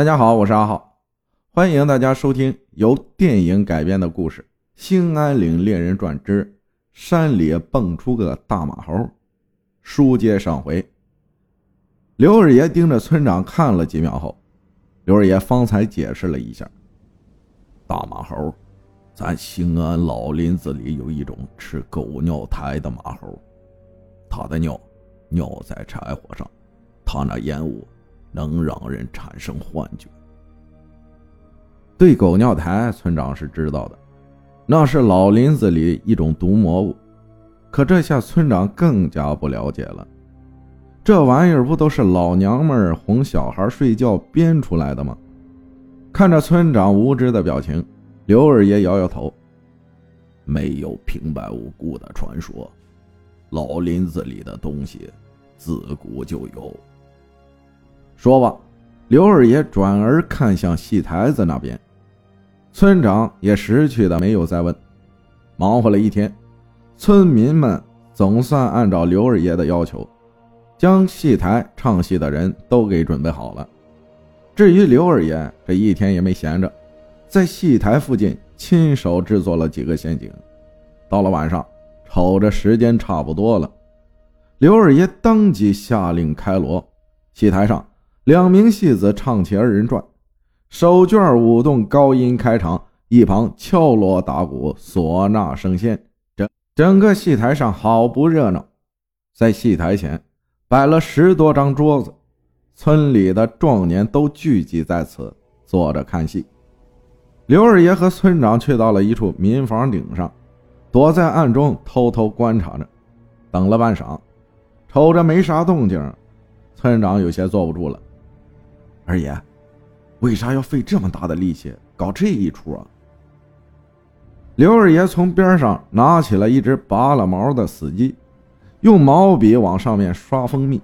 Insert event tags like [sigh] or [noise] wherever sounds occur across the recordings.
大家好，我是阿浩，欢迎大家收听由电影改编的故事《兴安岭猎人传之山里蹦出个大马猴》。书接上回，刘二爷盯着村长看了几秒后，刘二爷方才解释了一下：大马猴，咱兴安老林子里有一种吃狗尿苔的马猴，它的尿尿在柴火上，它那烟雾。能让人产生幻觉。对狗尿苔，村长是知道的，那是老林子里一种毒魔物。可这下村长更加不了解了，这玩意儿不都是老娘们哄小孩睡觉编出来的吗？看着村长无知的表情，刘二爷摇摇头：“没有平白无故的传说，老林子里的东西自古就有。”说罢，刘二爷转而看向戏台子那边，村长也识趣的没有再问。忙活了一天，村民们总算按照刘二爷的要求，将戏台唱戏的人都给准备好了。至于刘二爷，这一天也没闲着，在戏台附近亲手制作了几个陷阱。到了晚上，瞅着时间差不多了，刘二爷当即下令开锣，戏台上。两名戏子唱起二人转，手绢舞动，高音开场，一旁敲锣打鼓，唢呐声先，整整个戏台上好不热闹。在戏台前摆了十多张桌子，村里的壮年都聚集在此，坐着看戏。刘二爷和村长去到了一处民房顶上，躲在暗中偷偷观察着，等了半晌，瞅着没啥动静，村长有些坐不住了。二爷，为啥要费这么大的力气搞这一出啊？刘二爷从边上拿起了一只拔了毛的死鸡，用毛笔往上面刷蜂蜜，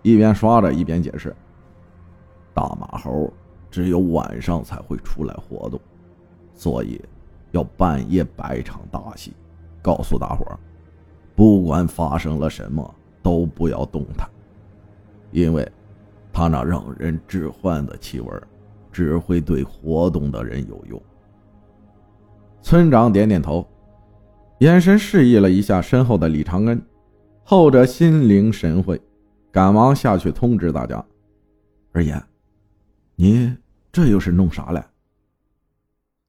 一边刷着一边解释：“大马猴只有晚上才会出来活动，所以要半夜摆场大戏，告诉大伙，不管发生了什么都不要动弹，因为。”他那让人致幻的气味，只会对活动的人有用。村长点点头，眼神示意了一下身后的李长恩，后者心领神会，赶忙下去通知大家：“二爷，你这又是弄啥嘞？”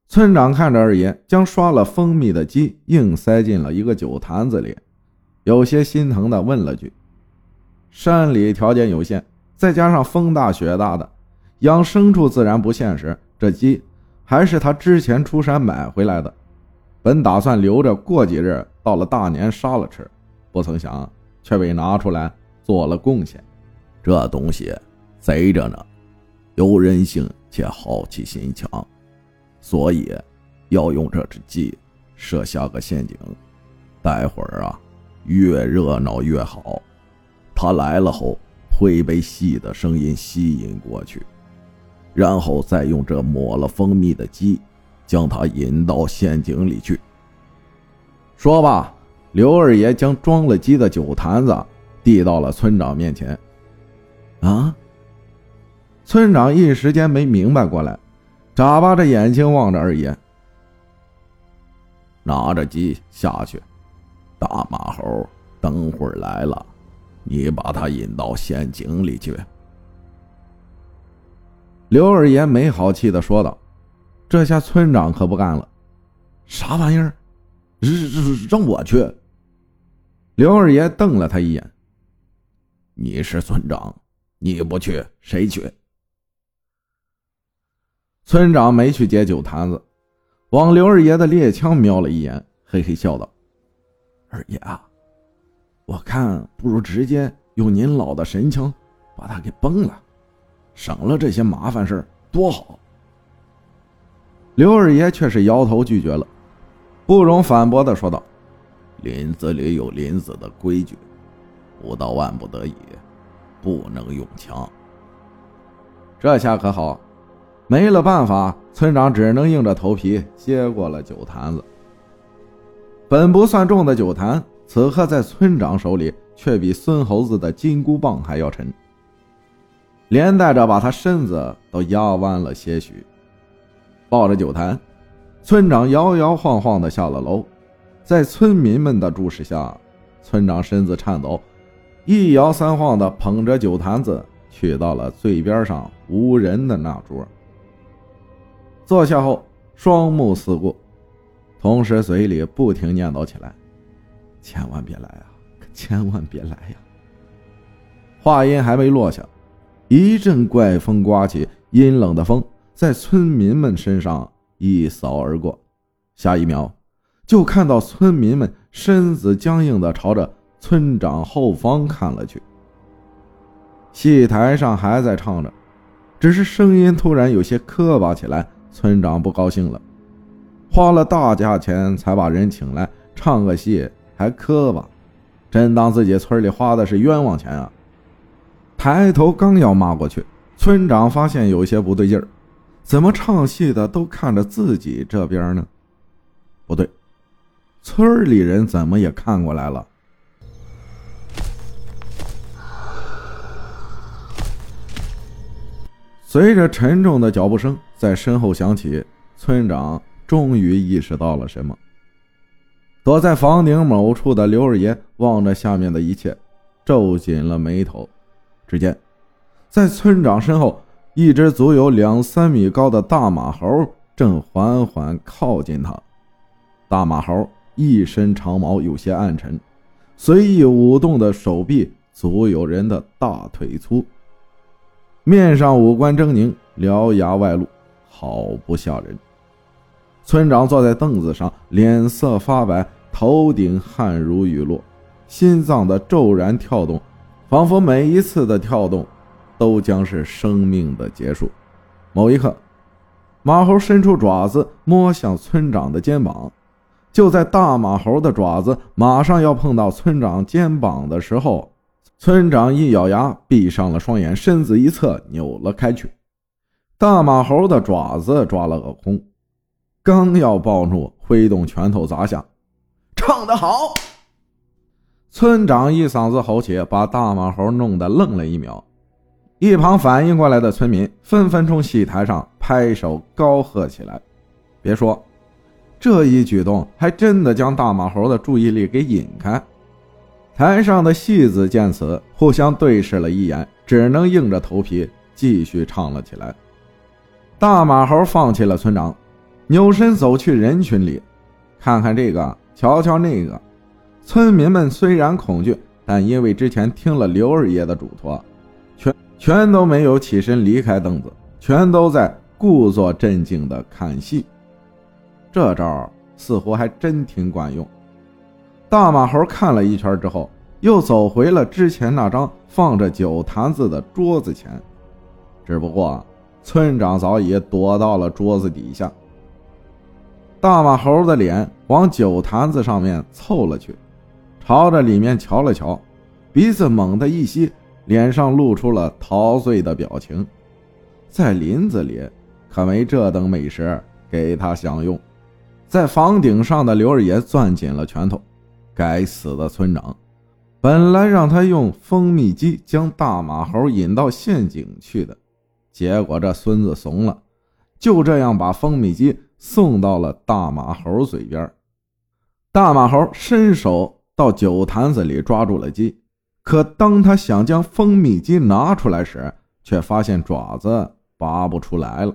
村长看着二爷将刷了蜂蜜的鸡硬塞进了一个酒坛子里，有些心疼的问了句：“山里条件有限。”再加上风大雪大的，养牲畜自然不现实。这鸡还是他之前出山买回来的，本打算留着过几日到了大年杀了吃，不曾想却被拿出来做了贡献。这东西贼着呢，有人性且好奇心强，所以要用这只鸡设下个陷阱。待会儿啊，越热闹越好。他来了后。会被细的声音吸引过去，然后再用这抹了蜂蜜的鸡，将它引到陷阱里去。说罢，刘二爷将装了鸡的酒坛子递到了村长面前。啊！村长一时间没明白过来，眨巴着眼睛望着二爷。拿着鸡下去，大马猴等会儿来了。你把他引到陷阱里去。”刘二爷没好气的说道。这下村长可不干了：“啥玩意儿？让让我去？”刘二爷瞪了他一眼：“你是村长，你不去谁去？”村长没去接酒坛子，往刘二爷的猎枪瞄了一眼，嘿嘿笑道：“二爷啊。”我看不如直接用您老的神枪把他给崩了，省了这些麻烦事多好。刘二爷却是摇头拒绝了，不容反驳的说道：“林子里有林子的规矩，不到万不得已，不能用枪。”这下可好，没了办法，村长只能硬着头皮接过了酒坛子。本不算重的酒坛。此刻在村长手里，却比孙猴子的金箍棒还要沉。连带着把他身子都压弯了些许。抱着酒坛，村长摇摇晃晃地下了楼，在村民们的注视下，村长身子颤抖，一摇三晃地捧着酒坛子去到了最边上无人的那桌。坐下后，双目四顾，同时嘴里不停念叨起来：“千万别来啊，可千万别来呀！”话音还没落下，一阵怪风刮起，阴冷的风。在村民们身上一扫而过，下一秒，就看到村民们身子僵硬的朝着村长后方看了去。戏台上还在唱着，只是声音突然有些磕巴起来。村长不高兴了，花了大价钱才把人请来唱个戏，还磕巴，真当自己村里花的是冤枉钱啊！抬头刚要骂过去，村长发现有些不对劲儿。怎么唱戏的都看着自己这边呢？不对，村里人怎么也看过来了？随着沉重的脚步声在身后响起，村长终于意识到了什么。躲在房顶某处的刘二爷望着下面的一切，皱紧了眉头。只见在村长身后。一只足有两三米高的大马猴正缓缓靠近他。大马猴一身长毛，有些暗沉，随意舞动的手臂足有人的大腿粗。面上五官狰狞，獠牙外露，好不吓人。村长坐在凳子上，脸色发白，头顶汗如雨落，心脏的骤然跳动，仿佛每一次的跳动。都将是生命的结束。某一刻，马猴伸出爪子摸向村长的肩膀。就在大马猴的爪子马上要碰到村长肩膀的时候，村长一咬牙，闭上了双眼，身子一侧扭了开去。大马猴的爪子抓了个空，刚要暴怒，挥动拳头砸下。唱得好！村长一嗓子吼起，把大马猴弄得愣了一秒。一旁反应过来的村民纷纷从戏台上拍手高喝起来。别说，这一举动还真的将大马猴的注意力给引开。台上的戏子见此，互相对视了一眼，只能硬着头皮继续唱了起来。大马猴放弃了村长，扭身走去人群里，看看这个，瞧瞧那个。村民们虽然恐惧，但因为之前听了刘二爷的嘱托。全全都没有起身离开凳子，全都在故作镇静的看戏。这招似乎还真挺管用。大马猴看了一圈之后，又走回了之前那张放着酒坛子的桌子前，只不过村长早已躲到了桌子底下。大马猴的脸往酒坛子上面凑了去，朝着里面瞧了瞧，鼻子猛地一吸。脸上露出了陶醉的表情，在林子里可没这等美食给他享用。在房顶上的刘二爷攥紧了拳头，该死的村长，本来让他用蜂蜜机将大马猴引到陷阱去的，结果这孙子怂了，就这样把蜂蜜机送到了大马猴嘴边。大马猴伸手到酒坛子里抓住了鸡。可当他想将蜂蜜鸡拿出来时，却发现爪子拔不出来了。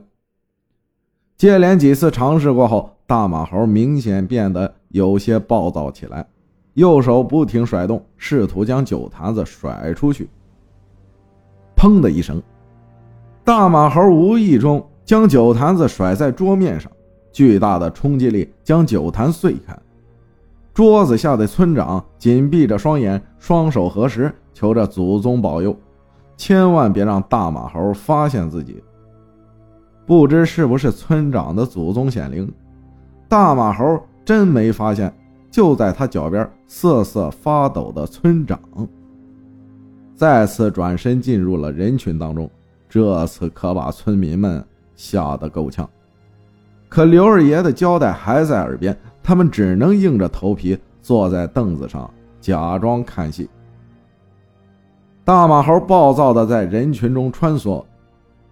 接连几次尝试过后，大马猴明显变得有些暴躁起来，右手不停甩动，试图将酒坛子甩出去。砰的一声，大马猴无意中将酒坛子甩在桌面上，巨大的冲击力将酒坛碎开。桌子下的村长紧闭着双眼，双手合十，求着祖宗保佑，千万别让大马猴发现自己。不知是不是村长的祖宗显灵，大马猴真没发现，就在他脚边瑟瑟发抖的村长，再次转身进入了人群当中。这次可把村民们吓得够呛。可刘二爷的交代还在耳边。他们只能硬着头皮坐在凳子上，假装看戏。大马猴暴躁地在人群中穿梭，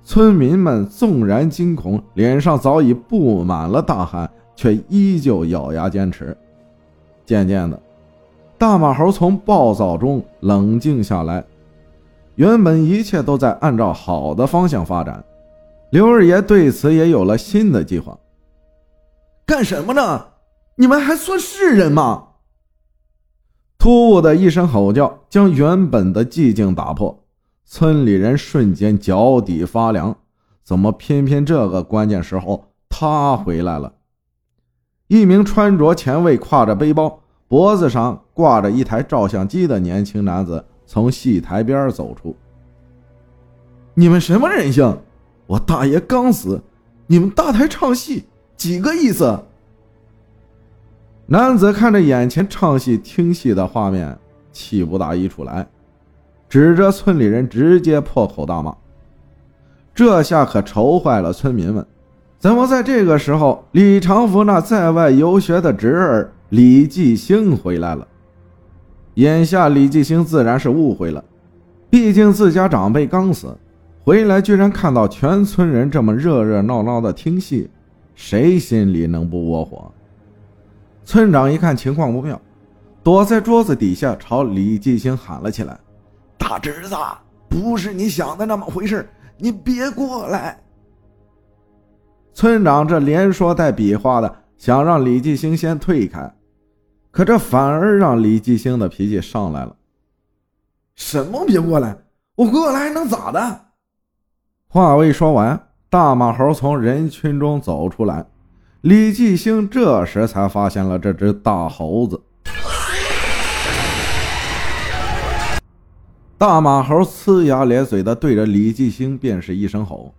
村民们纵然惊恐，脸上早已布满了大汗，却依旧咬牙坚持。渐渐的，大马猴从暴躁中冷静下来，原本一切都在按照好的方向发展。刘二爷对此也有了新的计划。干什么呢？你们还算是人吗？突兀的一声吼叫将原本的寂静打破，村里人瞬间脚底发凉。怎么偏偏这个关键时候他回来了？一名穿着前卫、挎着背包、脖子上挂着一台照相机的年轻男子从戏台边走出。你们什么人性？我大爷刚死，你们大台唱戏，几个意思？男子看着眼前唱戏听戏的画面，气不打一处来，指着村里人直接破口大骂。这下可愁坏了村民们，怎么在这个时候，李长福那在外游学的侄儿李继兴回来了？眼下李继兴自然是误会了，毕竟自家长辈刚死。回来居然看到全村人这么热热闹闹的听戏，谁心里能不窝火？村长一看情况不妙，躲在桌子底下朝李继兴喊了起来：“大侄子，不是你想的那么回事，你别过来！”村长这连说带比划的想让李继兴先退开，可这反而让李继兴的脾气上来了：“什么别过来？我过来还能咋的？”话未说完，大马猴从人群中走出来。李继兴这时才发现了这只大猴子。大马猴呲牙咧嘴的对着李继兴便是一声吼。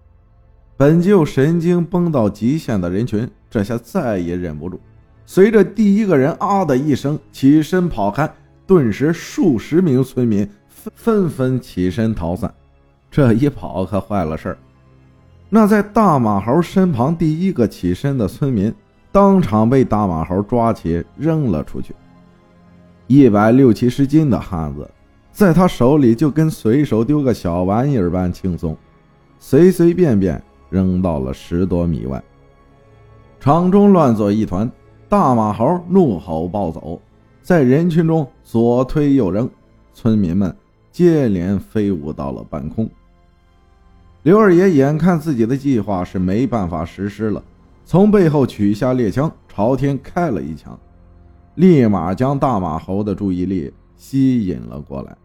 本就神经绷到极限的人群，这下再也忍不住，随着第一个人啊的一声起身跑开，顿时数十名村民纷纷起身逃散。这一跑可坏了事儿，那在大马猴身旁第一个起身的村民，当场被大马猴抓起扔了出去。一百六七十斤的汉子，在他手里就跟随手丢个小玩意儿般轻松，随随便便扔到了十多米外。场中乱作一团，大马猴怒吼暴走，在人群中左推右扔，村民们接连飞舞到了半空。刘二爷眼看自己的计划是没办法实施了，从背后取下猎枪，朝天开了一枪，立马将大马猴的注意力吸引了过来。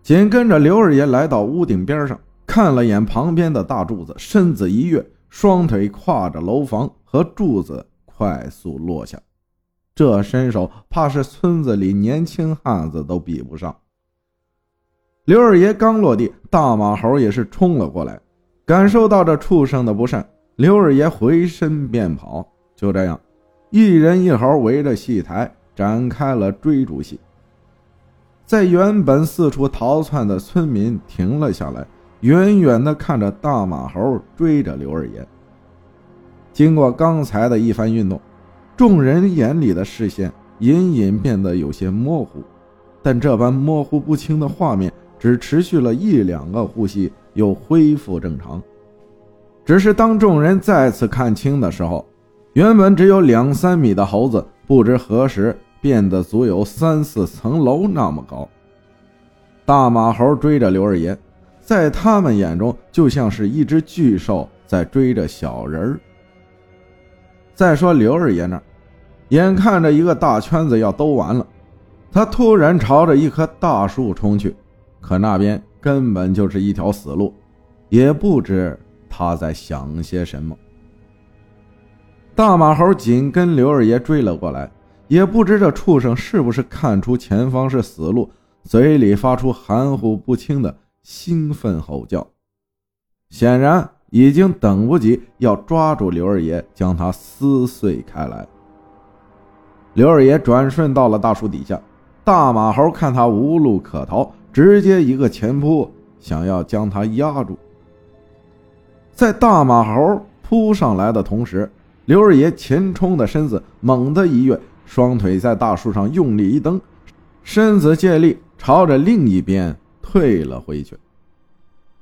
紧跟着，刘二爷来到屋顶边上，看了眼旁边的大柱子，身子一跃，双腿跨着楼房和柱子快速落下。这身手，怕是村子里年轻汉子都比不上。刘二爷刚落地，大马猴也是冲了过来。感受到这畜生的不善，刘二爷回身便跑。就这样，一人一猴围着戏台展开了追逐戏。在原本四处逃窜的村民停了下来，远远地看着大马猴追着刘二爷。经过刚才的一番运动，众人眼里的视线隐隐变得有些模糊，但这般模糊不清的画面。只持续了一两个呼吸，又恢复正常。只是当众人再次看清的时候，原本只有两三米的猴子，不知何时变得足有三四层楼那么高。大马猴追着刘二爷，在他们眼中就像是一只巨兽在追着小人儿。再说刘二爷那儿，眼看着一个大圈子要兜完了，他突然朝着一棵大树冲去。可那边根本就是一条死路，也不知他在想些什么。大马猴紧跟刘二爷追了过来，也不知这畜生是不是看出前方是死路，嘴里发出含糊不清的兴奋吼叫，显然已经等不及要抓住刘二爷，将他撕碎开来。刘二爷转瞬到了大树底下，大马猴看他无路可逃。直接一个前扑，想要将他压住。在大马猴扑上来的同时，刘二爷前冲的身子猛地一跃，双腿在大树上用力一蹬，身子借力朝着另一边退了回去。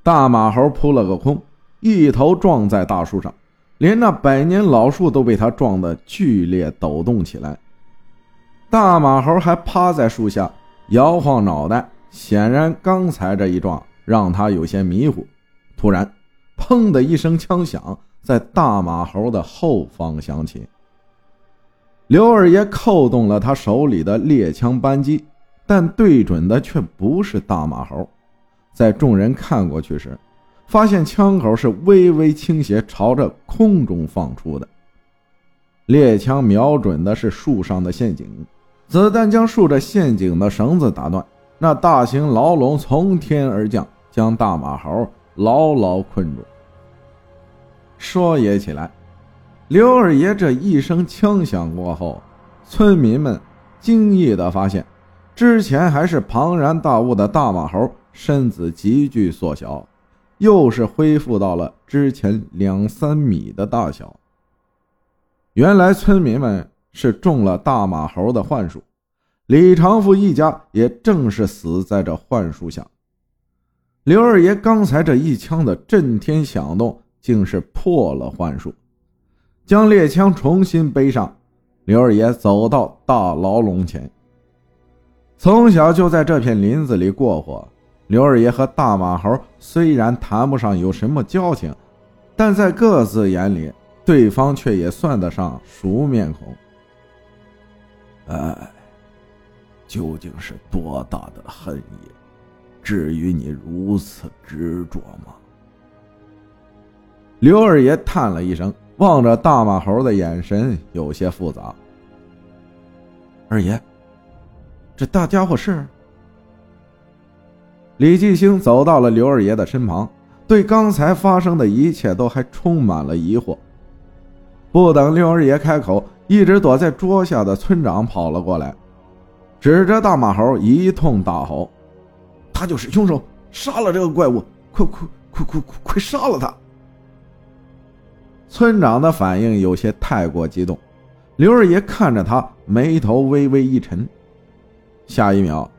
大马猴扑了个空，一头撞在大树上，连那百年老树都被他撞得剧烈抖动起来。大马猴还趴在树下摇晃脑袋，显然刚才这一撞让他有些迷糊。突然，砰的一声枪响在大马猴的后方响起。刘二爷扣动了他手里的猎枪扳机，但对准的却不是大马猴。在众人看过去时，发现枪口是微微倾斜，朝着空中放出的。猎枪瞄准的是树上的陷阱，子弹将竖着陷阱的绳子打断。那大型牢笼从天而降，将大马猴牢牢困住。说也起来，刘二爷这一声枪响过后，村民们惊异地发现，之前还是庞然大物的大马猴。身子急剧缩小，又是恢复到了之前两三米的大小。原来村民们是中了大马猴的幻术，李长福一家也正是死在这幻术下。刘二爷刚才这一枪的震天响动，竟是破了幻术，将猎枪重新背上。刘二爷走到大牢笼前，从小就在这片林子里过活。刘二爷和大马猴虽然谈不上有什么交情，但在各自眼里，对方却也算得上熟面孔。哎，究竟是多大的恨意，至于你如此执着吗？刘二爷叹了一声，望着大马猴的眼神有些复杂。二爷，这大家伙是？李继兴走到了刘二爷的身旁，对刚才发生的一切都还充满了疑惑。不等刘二爷开口，一直躲在桌下的村长跑了过来，指着大马猴一通大吼：“他就是凶手，杀了这个怪物！快快快快快快杀了他！”村长的反应有些太过激动，刘二爷看着他，眉头微微一沉。下一秒。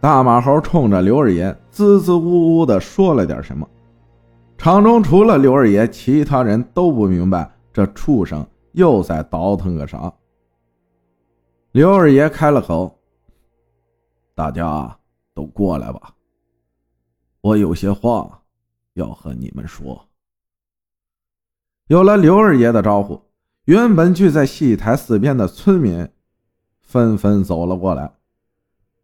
大马猴冲着刘二爷支支吾吾的说了点什么，场中除了刘二爷，其他人都不明白这畜生又在倒腾个啥。刘二爷开了口：“大家都过来吧，我有些话要和你们说。”有了刘二爷的招呼，原本聚在戏台四边的村民纷纷走了过来。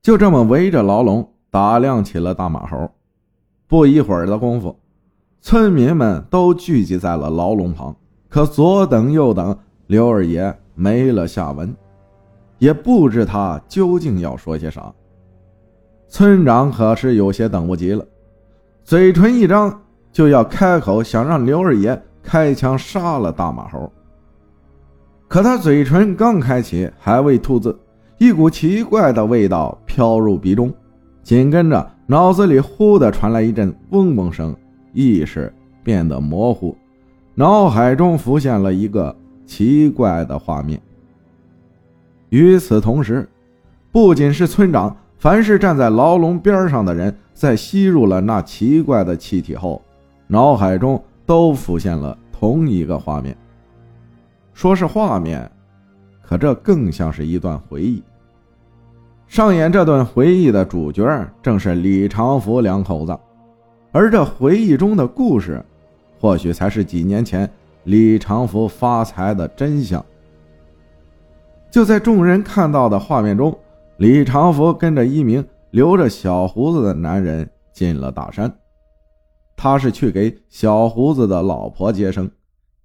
就这么围着牢笼打量起了大马猴。不一会儿的功夫，村民们都聚集在了牢笼旁。可左等右等，刘二爷没了下文，也不知他究竟要说些啥。村长可是有些等不及了，嘴唇一张就要开口，想让刘二爷开枪杀了大马猴。可他嘴唇刚开启，还未吐字。一股奇怪的味道飘入鼻中，紧跟着脑子里忽的传来一阵嗡嗡声，意识变得模糊，脑海中浮现了一个奇怪的画面。与此同时，不仅是村长，凡是站在牢笼边上的人，在吸入了那奇怪的气体后，脑海中都浮现了同一个画面。说是画面。可这更像是一段回忆。上演这段回忆的主角正是李长福两口子，而这回忆中的故事，或许才是几年前李长福发财的真相。就在众人看到的画面中，李长福跟着一名留着小胡子的男人进了大山，他是去给小胡子的老婆接生，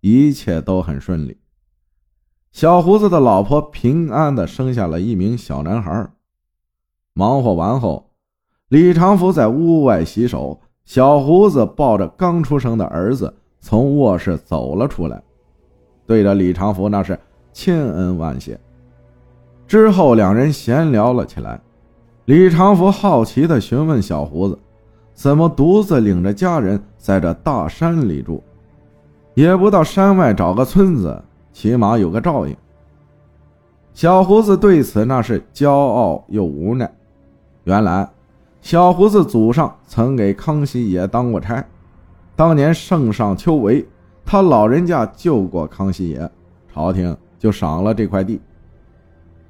一切都很顺利。小胡子的老婆平安的生下了一名小男孩。忙活完后，李长福在屋外洗手，小胡子抱着刚出生的儿子从卧室走了出来，对着李长福那是千恩万谢。之后两人闲聊了起来。李长福好奇的询问小胡子：“怎么独自领着家人在这大山里住？也不到山外找个村子？”起码有个照应。小胡子对此那是骄傲又无奈。原来，小胡子祖上曾给康熙爷当过差，当年圣上秋闱，他老人家救过康熙爷，朝廷就赏了这块地，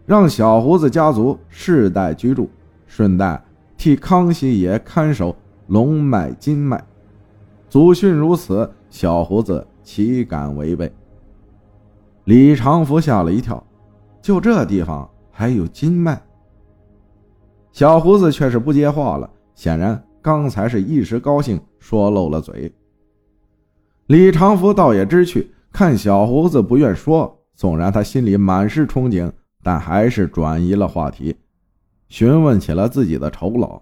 让小胡子家族世代居住，顺带替康熙爷看守龙脉金脉。祖训如此，小胡子岂敢违背？李长福吓了一跳，就这地方还有金脉？小胡子却是不接话了，显然刚才是一时高兴说漏了嘴。李长福倒也知趣，看小胡子不愿说，纵然他心里满是憧憬，但还是转移了话题，询问起了自己的酬劳。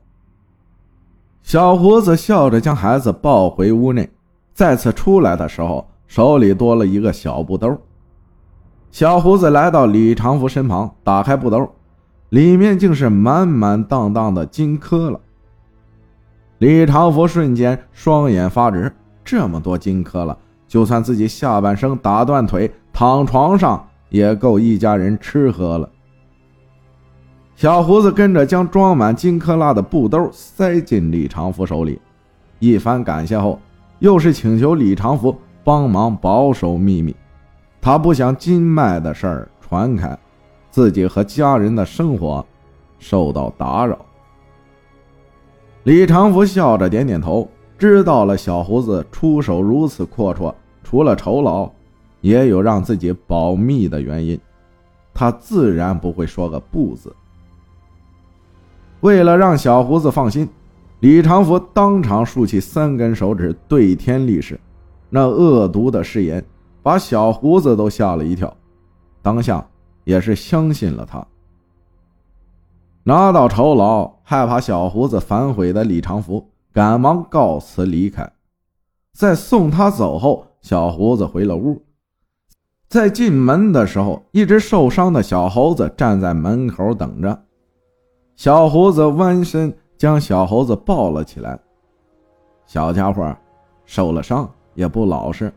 小胡子笑着将孩子抱回屋内，再次出来的时候，手里多了一个小布兜。小胡子来到李长福身旁，打开布兜。里面竟是满满当当的金颗了。李长福瞬间双眼发直，这么多金颗了，就算自己下半生打断腿躺床上，也够一家人吃喝了。小胡子跟着将装满金克拉的布兜塞进李长福手里，一番感谢后，又是请求李长福帮忙保守秘密，他不想金脉的事儿传开。自己和家人的生活受到打扰。李长福笑着点点头，知道了小胡子出手如此阔绰，除了酬劳，也有让自己保密的原因。他自然不会说个不字。为了让小胡子放心，李长福当场竖起三根手指对天立誓，那恶毒的誓言把小胡子都吓了一跳，当下。也是相信了他，拿到酬劳，害怕小胡子反悔的李长福赶忙告辞离开。在送他走后，小胡子回了屋。在进门的时候，一只受伤的小猴子站在门口等着。小胡子弯身将小猴子抱了起来。小家伙受了伤，也不老实。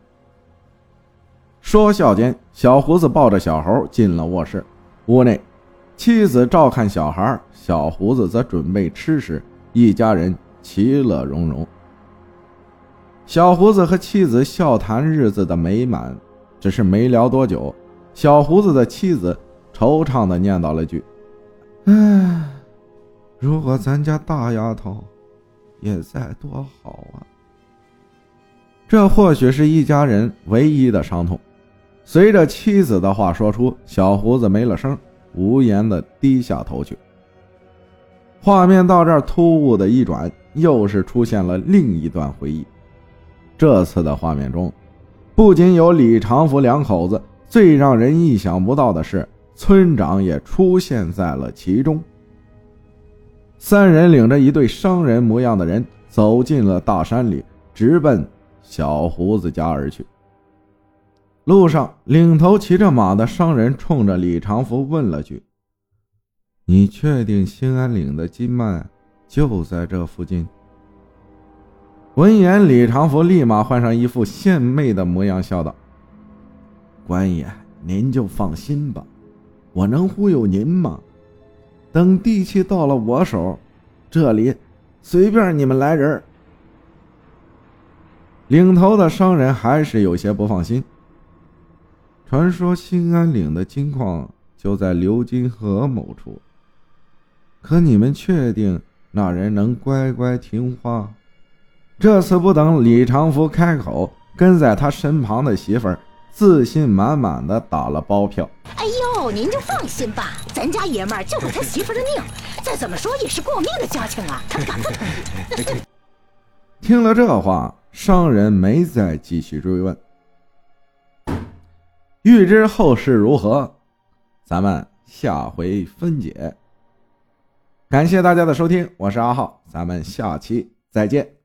说笑间，小胡子抱着小猴进了卧室。屋内，妻子照看小孩，小胡子则准备吃食，一家人其乐融融。小胡子和妻子笑谈日子的美满，只是没聊多久，小胡子的妻子惆怅地念叨了句：“唉，如果咱家大丫头也在多好啊！”这或许是一家人唯一的伤痛。随着妻子的话说出，小胡子没了声，无言地低下头去。画面到这儿突兀的一转，又是出现了另一段回忆。这次的画面中，不仅有李长福两口子，最让人意想不到的是，村长也出现在了其中。三人领着一对商人模样的人走进了大山里，直奔小胡子家而去。路上，领头骑着马的商人冲着李长福问了句：“你确定兴安岭的金脉就在这附近？”闻言，李长福立马换上一副献媚的模样，笑道：“官爷，您就放心吧，我能忽悠您吗？等地契到了我手，这里随便你们来人。”领头的商人还是有些不放心。传说兴安岭的金矿就在流金河某处，可你们确定那人能乖乖听话？这次不等李长福开口，跟在他身旁的媳妇儿自信满满的打了包票：“哎呦，您就放心吧，咱家爷们儿救过他媳妇的命，再怎么说也是过命的交情啊，他敢不同意？” [laughs] 听了这话，商人没再继续追问。欲知后事如何，咱们下回分解。感谢大家的收听，我是阿浩，咱们下期再见。